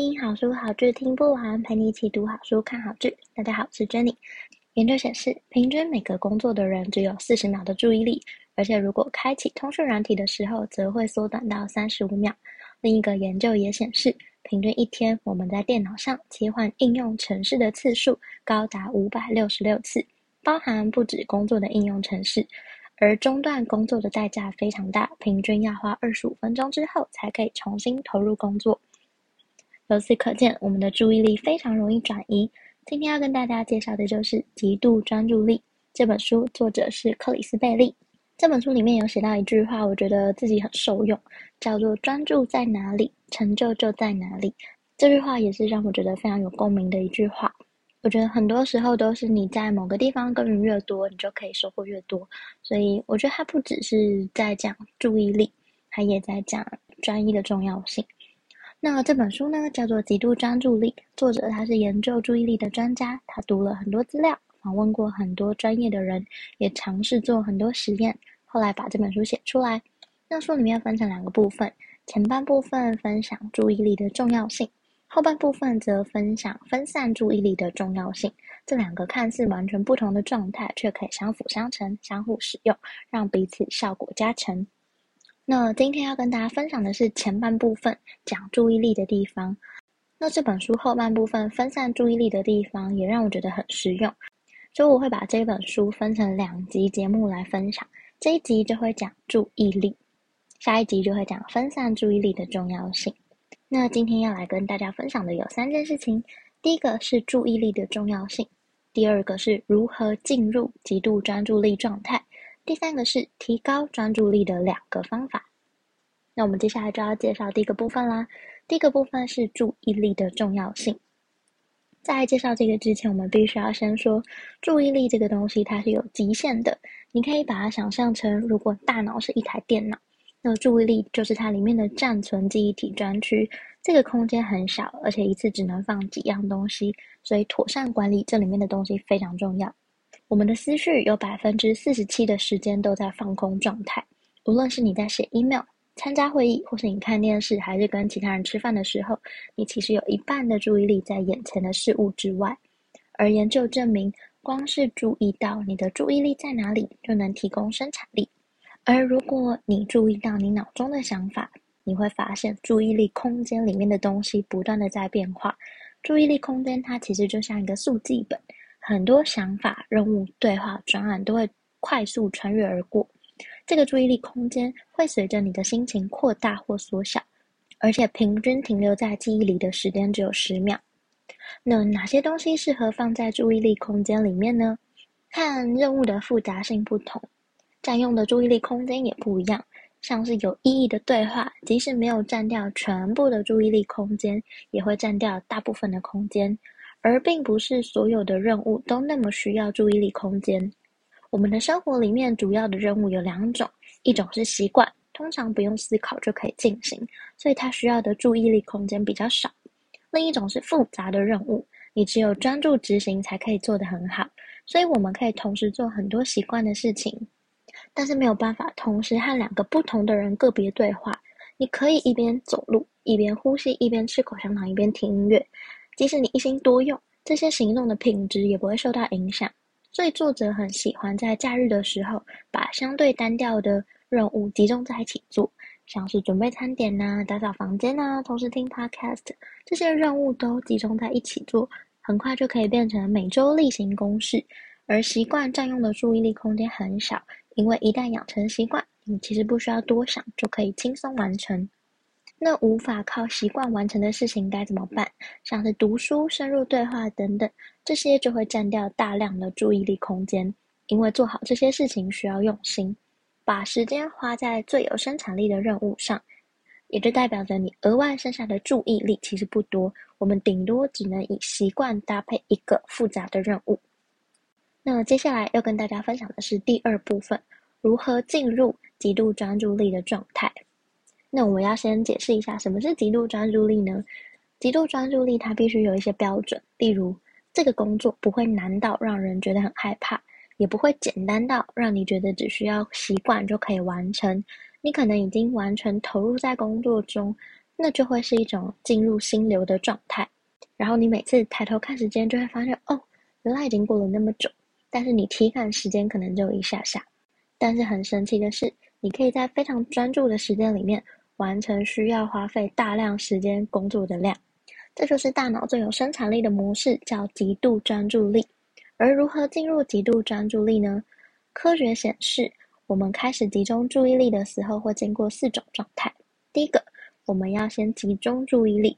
听好书好剧听不完，陪你一起读好书、看好剧。大家好，我是 Jenny。研究显示，平均每个工作的人只有四十秒的注意力，而且如果开启通讯软体的时候，则会缩短到三十五秒。另一个研究也显示，平均一天我们在电脑上切换应用程式的次数高达五百六十六次，包含不止工作的应用程式。而中断工作的代价非常大，平均要花二十五分钟之后才可以重新投入工作。由此可见，我们的注意力非常容易转移。今天要跟大家介绍的就是《极度专注力》这本书，作者是克里斯贝利。这本书里面有写到一句话，我觉得自己很受用，叫做“专注在哪里，成就就在哪里”。这句话也是让我觉得非常有共鸣的一句话。我觉得很多时候都是你在某个地方耕耘越多，你就可以收获越多。所以我觉得它不只是在讲注意力，它也在讲专一的重要性。那这本书呢，叫做《极度专注力》，作者他是研究注意力的专家，他读了很多资料，访问过很多专业的人，也尝试做很多实验，后来把这本书写出来。那书里面分成两个部分，前半部分分享注意力的重要性，后半部分则分享分散注意力的重要性。这两个看似完全不同的状态，却可以相辅相成，相互使用，让彼此效果加成。那今天要跟大家分享的是前半部分讲注意力的地方。那这本书后半部分分散注意力的地方也让我觉得很实用，所以我会把这本书分成两集节目来分享。这一集就会讲注意力，下一集就会讲分散注意力的重要性。那今天要来跟大家分享的有三件事情：第一个是注意力的重要性，第二个是如何进入极度专注力状态。第三个是提高专注力的两个方法。那我们接下来就要介绍第一个部分啦。第一个部分是注意力的重要性。在介绍这个之前，我们必须要先说，注意力这个东西它是有极限的。你可以把它想象成，如果大脑是一台电脑，那注意力就是它里面的暂存记忆体专区。这个空间很小，而且一次只能放几样东西，所以妥善管理这里面的东西非常重要。我们的思绪有百分之四十七的时间都在放空状态，无论是你在写 email、参加会议，或是你看电视，还是跟其他人吃饭的时候，你其实有一半的注意力在眼前的事物之外。而研究证明，光是注意到你的注意力在哪里，就能提供生产力。而如果你注意到你脑中的想法，你会发现注意力空间里面的东西不断的在变化。注意力空间它其实就像一个速记本。很多想法、任务、对话、专案都会快速穿越而过。这个注意力空间会随着你的心情扩大或缩小，而且平均停留在记忆里的时间只有十秒。那哪些东西适合放在注意力空间里面呢？看任务的复杂性不同，占用的注意力空间也不一样。像是有意义的对话，即使没有占掉全部的注意力空间，也会占掉大部分的空间。而并不是所有的任务都那么需要注意力空间。我们的生活里面主要的任务有两种，一种是习惯，通常不用思考就可以进行，所以它需要的注意力空间比较少；另一种是复杂的任务，你只有专注执行才可以做得很好，所以我们可以同时做很多习惯的事情，但是没有办法同时和两个不同的人个别对话。你可以一边走路，一边呼吸，一边吃口香糖，一边听音乐。即使你一心多用，这些行动的品质也不会受到影响。所以作者很喜欢在假日的时候，把相对单调的任务集中在一起做，像是准备餐点呐、打扫房间呐、同时听 podcast，这些任务都集中在一起做，很快就可以变成每周例行公事。而习惯占用的注意力空间很少，因为一旦养成习惯，你其实不需要多想，就可以轻松完成。那无法靠习惯完成的事情该怎么办？像是读书、深入对话等等，这些就会占掉大量的注意力空间。因为做好这些事情需要用心，把时间花在最有生产力的任务上，也就代表着你额外剩下的注意力其实不多。我们顶多只能以习惯搭配一个复杂的任务。那接下来要跟大家分享的是第二部分，如何进入极度专注力的状态。那我们要先解释一下什么是极度专注力呢？极度专注力它必须有一些标准，例如这个工作不会难到让人觉得很害怕，也不会简单到让你觉得只需要习惯就可以完成。你可能已经完全投入在工作中，那就会是一种进入心流的状态。然后你每次抬头看时间，就会发现哦，原来已经过了那么久。但是你体感时间可能就一下下。但是很神奇的是，你可以在非常专注的时间里面。完成需要花费大量时间工作的量，这就是大脑最有生产力的模式，叫极度专注力。而如何进入极度专注力呢？科学显示，我们开始集中注意力的时候，会经过四种状态。第一个，我们要先集中注意力，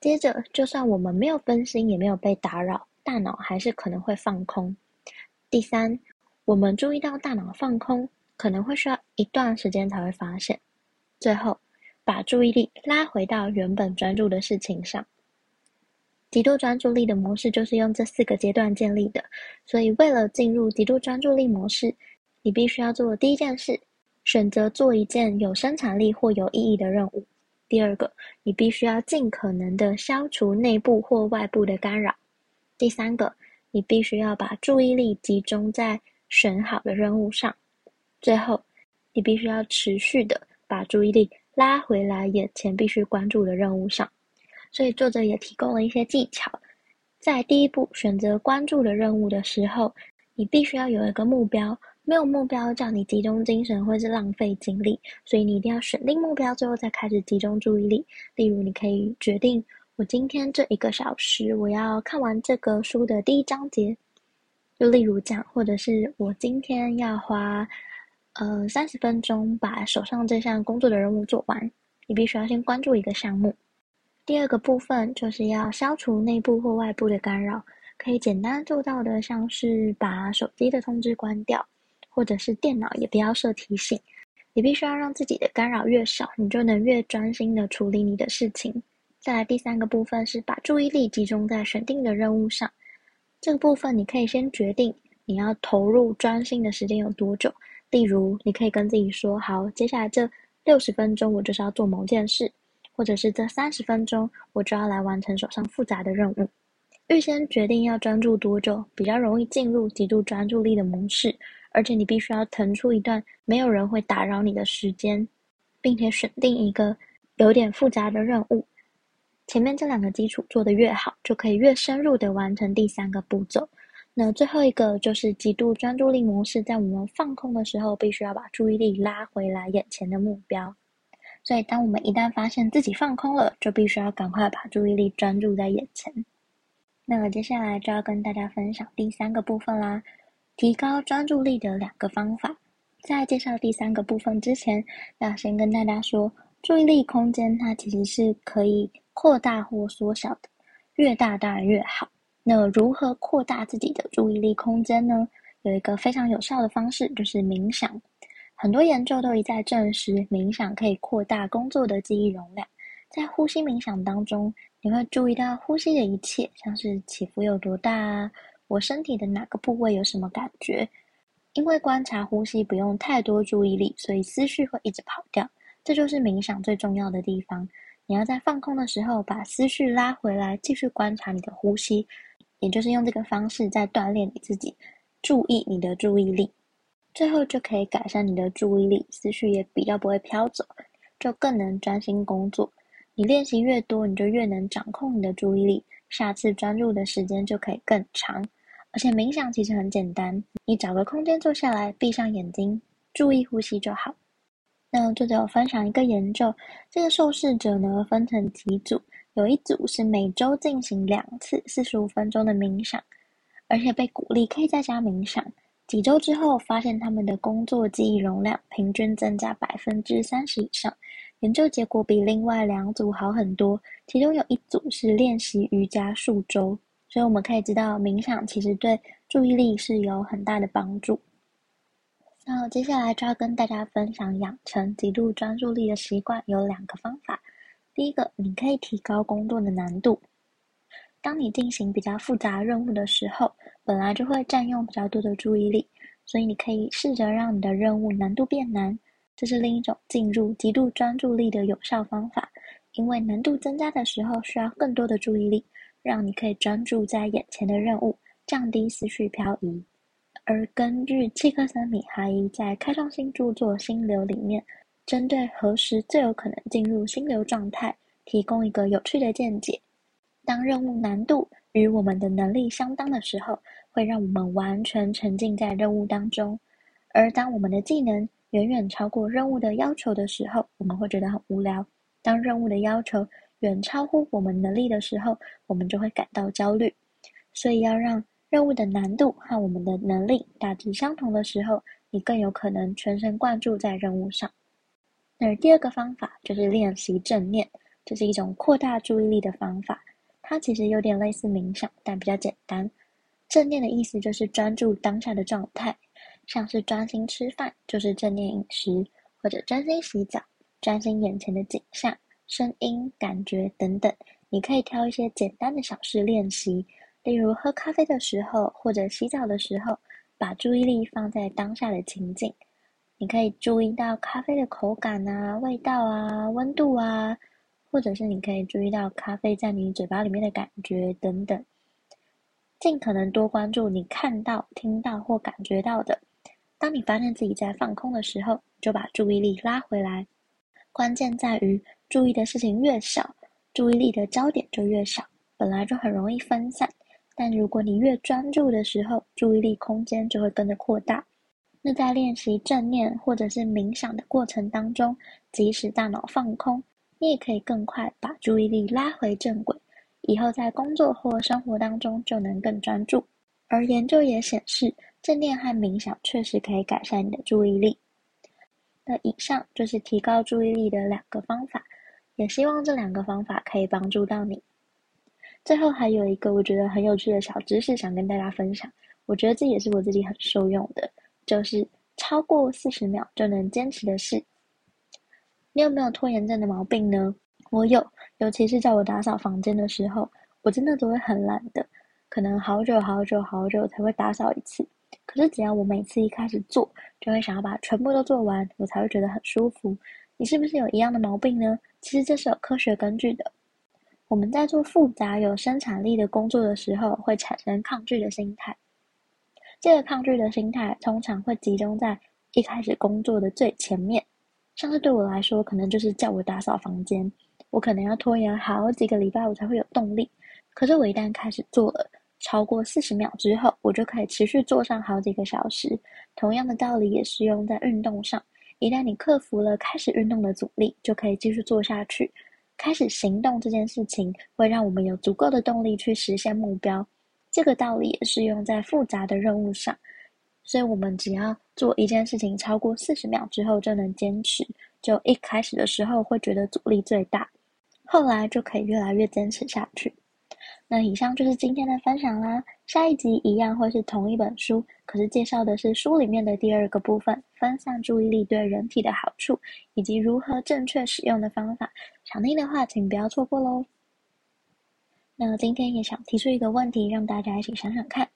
接着，就算我们没有分心，也没有被打扰，大脑还是可能会放空。第三，我们注意到大脑放空，可能会需要一段时间才会发现。最后。把注意力拉回到原本专注的事情上。极度专注力的模式就是用这四个阶段建立的。所以，为了进入极度专注力模式，你必须要做的第一件事，选择做一件有生产力或有意义的任务。第二个，你必须要尽可能的消除内部或外部的干扰。第三个，你必须要把注意力集中在选好的任务上。最后，你必须要持续的把注意力。拉回来眼前必须关注的任务上，所以作者也提供了一些技巧。在第一步选择关注的任务的时候，你必须要有一个目标。没有目标叫你集中精神，或是浪费精力，所以你一定要选定目标，最后再开始集中注意力。例如，你可以决定我今天这一个小时我要看完这个书的第一章节，就例如这样，或者是我今天要花。呃，三十分钟把手上这项工作的任务做完，你必须要先关注一个项目。第二个部分就是要消除内部或外部的干扰，可以简单做到的，像是把手机的通知关掉，或者是电脑也不要设提醒。你必须要让自己的干扰越少，你就能越专心的处理你的事情。再来第三个部分是把注意力集中在选定的任务上。这个部分你可以先决定你要投入专心的时间有多久。例如，你可以跟自己说：“好，接下来这六十分钟我就是要做某件事，或者是这三十分钟我就要来完成手上复杂的任务。”预先决定要专注多久，比较容易进入极度专注力的模式。而且你必须要腾出一段没有人会打扰你的时间，并且选定一个有点复杂的任务。前面这两个基础做得越好，就可以越深入的完成第三个步骤。那最后一个就是极度专注力模式，在我们放空的时候，必须要把注意力拉回来眼前的目标。所以，当我们一旦发现自己放空了，就必须要赶快把注意力专注在眼前。那么接下来就要跟大家分享第三个部分啦，提高专注力的两个方法。在介绍第三个部分之前，要先跟大家说，注意力空间它其实是可以扩大或缩小的，越大当然越好。那如何扩大自己的注意力空间呢？有一个非常有效的方式，就是冥想。很多研究都一再证实，冥想可以扩大工作的记忆容量。在呼吸冥想当中，你会注意到呼吸的一切，像是起伏有多大，我身体的哪个部位有什么感觉。因为观察呼吸不用太多注意力，所以思绪会一直跑掉。这就是冥想最重要的地方。你要在放空的时候，把思绪拉回来，继续观察你的呼吸。也就是用这个方式在锻炼你自己，注意你的注意力，最后就可以改善你的注意力，思绪也比较不会飘走，就更能专心工作。你练习越多，你就越能掌控你的注意力，下次专注的时间就可以更长。而且冥想其实很简单，你找个空间坐下来，闭上眼睛，注意呼吸就好。那作者有分享一个研究，这个受试者呢，分成几组。有一组是每周进行两次四十五分钟的冥想，而且被鼓励可以在家冥想。几周之后，发现他们的工作记忆容量平均增加百分之三十以上。研究结果比另外两组好很多，其中有一组是练习瑜伽数周。所以我们可以知道，冥想其实对注意力是有很大的帮助。那接下来就要跟大家分享养成极度专注力的习惯，有两个方法。第一个，你可以提高工作的难度。当你进行比较复杂任务的时候，本来就会占用比较多的注意力，所以你可以试着让你的任务难度变难，这是另一种进入极度专注力的有效方法。因为难度增加的时候，需要更多的注意力，让你可以专注在眼前的任务，降低思绪漂移。而根据契克森米哈伊在开创性著作《心流》里面，针对何时最有可能进入心流状态，提供一个有趣的见解。当任务难度与我们的能力相当的时候，会让我们完全沉浸在任务当中；而当我们的技能远远超过任务的要求的时候，我们会觉得很无聊。当任务的要求远超乎我们能力的时候，我们就会感到焦虑。所以要让任务的难度和我们的能力大致相同的时候，你更有可能全神贯注在任务上。而第二个方法就是练习正念，这是一种扩大注意力的方法。它其实有点类似冥想，但比较简单。正念的意思就是专注当下的状态，像是专心吃饭就是正念饮食，或者专心洗澡，专心眼前的景象、声音、感觉等等。你可以挑一些简单的小事练习。例如喝咖啡的时候，或者洗澡的时候，把注意力放在当下的情景。你可以注意到咖啡的口感啊、味道啊、温度啊，或者是你可以注意到咖啡在你嘴巴里面的感觉等等。尽可能多关注你看到、听到或感觉到的。当你发现自己在放空的时候，就把注意力拉回来。关键在于注意的事情越少，注意力的焦点就越少，本来就很容易分散。但如果你越专注的时候，注意力空间就会跟着扩大。那在练习正念或者是冥想的过程当中，即使大脑放空，你也可以更快把注意力拉回正轨，以后在工作或生活当中就能更专注。而研究也显示，正念和冥想确实可以改善你的注意力。那以上就是提高注意力的两个方法，也希望这两个方法可以帮助到你。最后还有一个我觉得很有趣的小知识想跟大家分享，我觉得这也是我自己很受用的，就是超过四十秒就能坚持的事。你有没有拖延症的毛病呢？我有，尤其是在我打扫房间的时候，我真的都会很懒的，可能好久好久好久才会打扫一次。可是只要我每次一开始做，就会想要把全部都做完，我才会觉得很舒服。你是不是有一样的毛病呢？其实这是有科学根据的。我们在做复杂有生产力的工作的时候，会产生抗拒的心态。这个抗拒的心态通常会集中在一开始工作的最前面，像是对我来说，可能就是叫我打扫房间，我可能要拖延好几个礼拜，我才会有动力。可是我一旦开始做了，超过四十秒之后，我就可以持续做上好几个小时。同样的道理也适用在运动上，一旦你克服了开始运动的阻力，就可以继续做下去。开始行动这件事情，会让我们有足够的动力去实现目标。这个道理也适用在复杂的任务上。所以，我们只要做一件事情超过四十秒之后就能坚持，就一开始的时候会觉得阻力最大，后来就可以越来越坚持下去。那以上就是今天的分享啦。下一集一样会是同一本书，可是介绍的是书里面的第二个部分——分散注意力对人体的好处，以及如何正确使用的方法。想听的话，请不要错过喽。那今天也想提出一个问题，让大家一起想想看：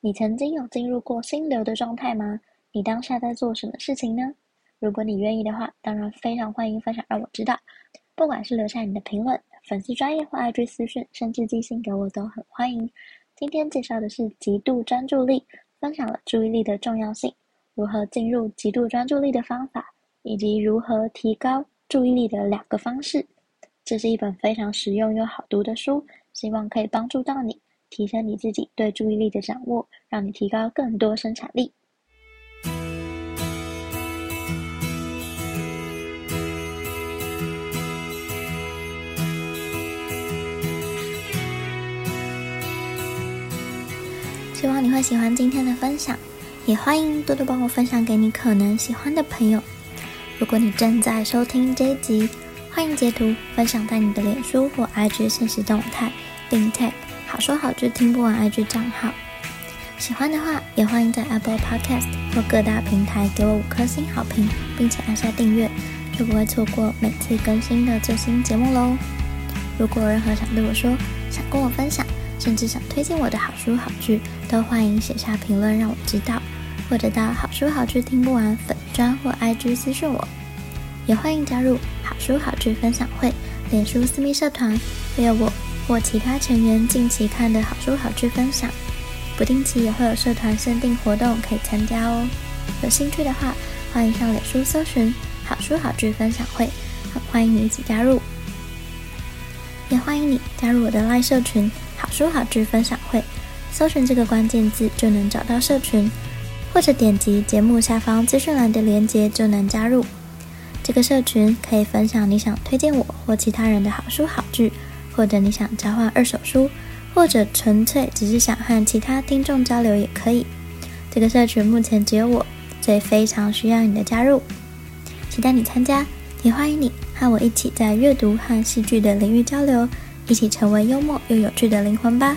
你曾经有进入过心流的状态吗？你当下在做什么事情呢？如果你愿意的话，当然非常欢迎分享，让我知道。不管是留下你的评论、粉丝专业或 IG 私讯，甚至寄信给我，都很欢迎。今天介绍的是极度专注力，分享了注意力的重要性，如何进入极度专注力的方法，以及如何提高注意力的两个方式。这是一本非常实用又好读的书，希望可以帮助到你，提升你自己对注意力的掌握，让你提高更多生产力。希望你会喜欢今天的分享，也欢迎多多帮我分享给你可能喜欢的朋友。如果你正在收听这一集，欢迎截图分享在你的脸书或 IG 现实动态，并 tag 好说好剧听不完 IG 账号。喜欢的话，也欢迎在 Apple Podcast 或各大平台给我五颗星好评，并且按下订阅，就不会错过每次更新的最新节目喽。如果有任何想对我说、想跟我分享，甚至想推荐我的好书好剧，都欢迎写下评论让我知道，或者到好书好剧听不完粉专或 IG 私讯我。也欢迎加入好书好剧分享会脸书私密社团，会有我或其他成员近期看的好书好剧分享，不定期也会有社团限定活动可以参加哦。有兴趣的话，欢迎上脸书搜寻好书好剧分享会，欢迎你一起加入。也欢迎你加入我的赖社群“好书好剧分享会”，搜寻这个关键字就能找到社群，或者点击节目下方资讯栏的链接就能加入。这个社群可以分享你想推荐我或其他人的好书好剧，或者你想交换二手书，或者纯粹只是想和其他听众交流也可以。这个社群目前只有我，所以非常需要你的加入，期待你参加，也欢迎你。和我一起在阅读和戏剧的领域交流，一起成为幽默又有趣的灵魂吧。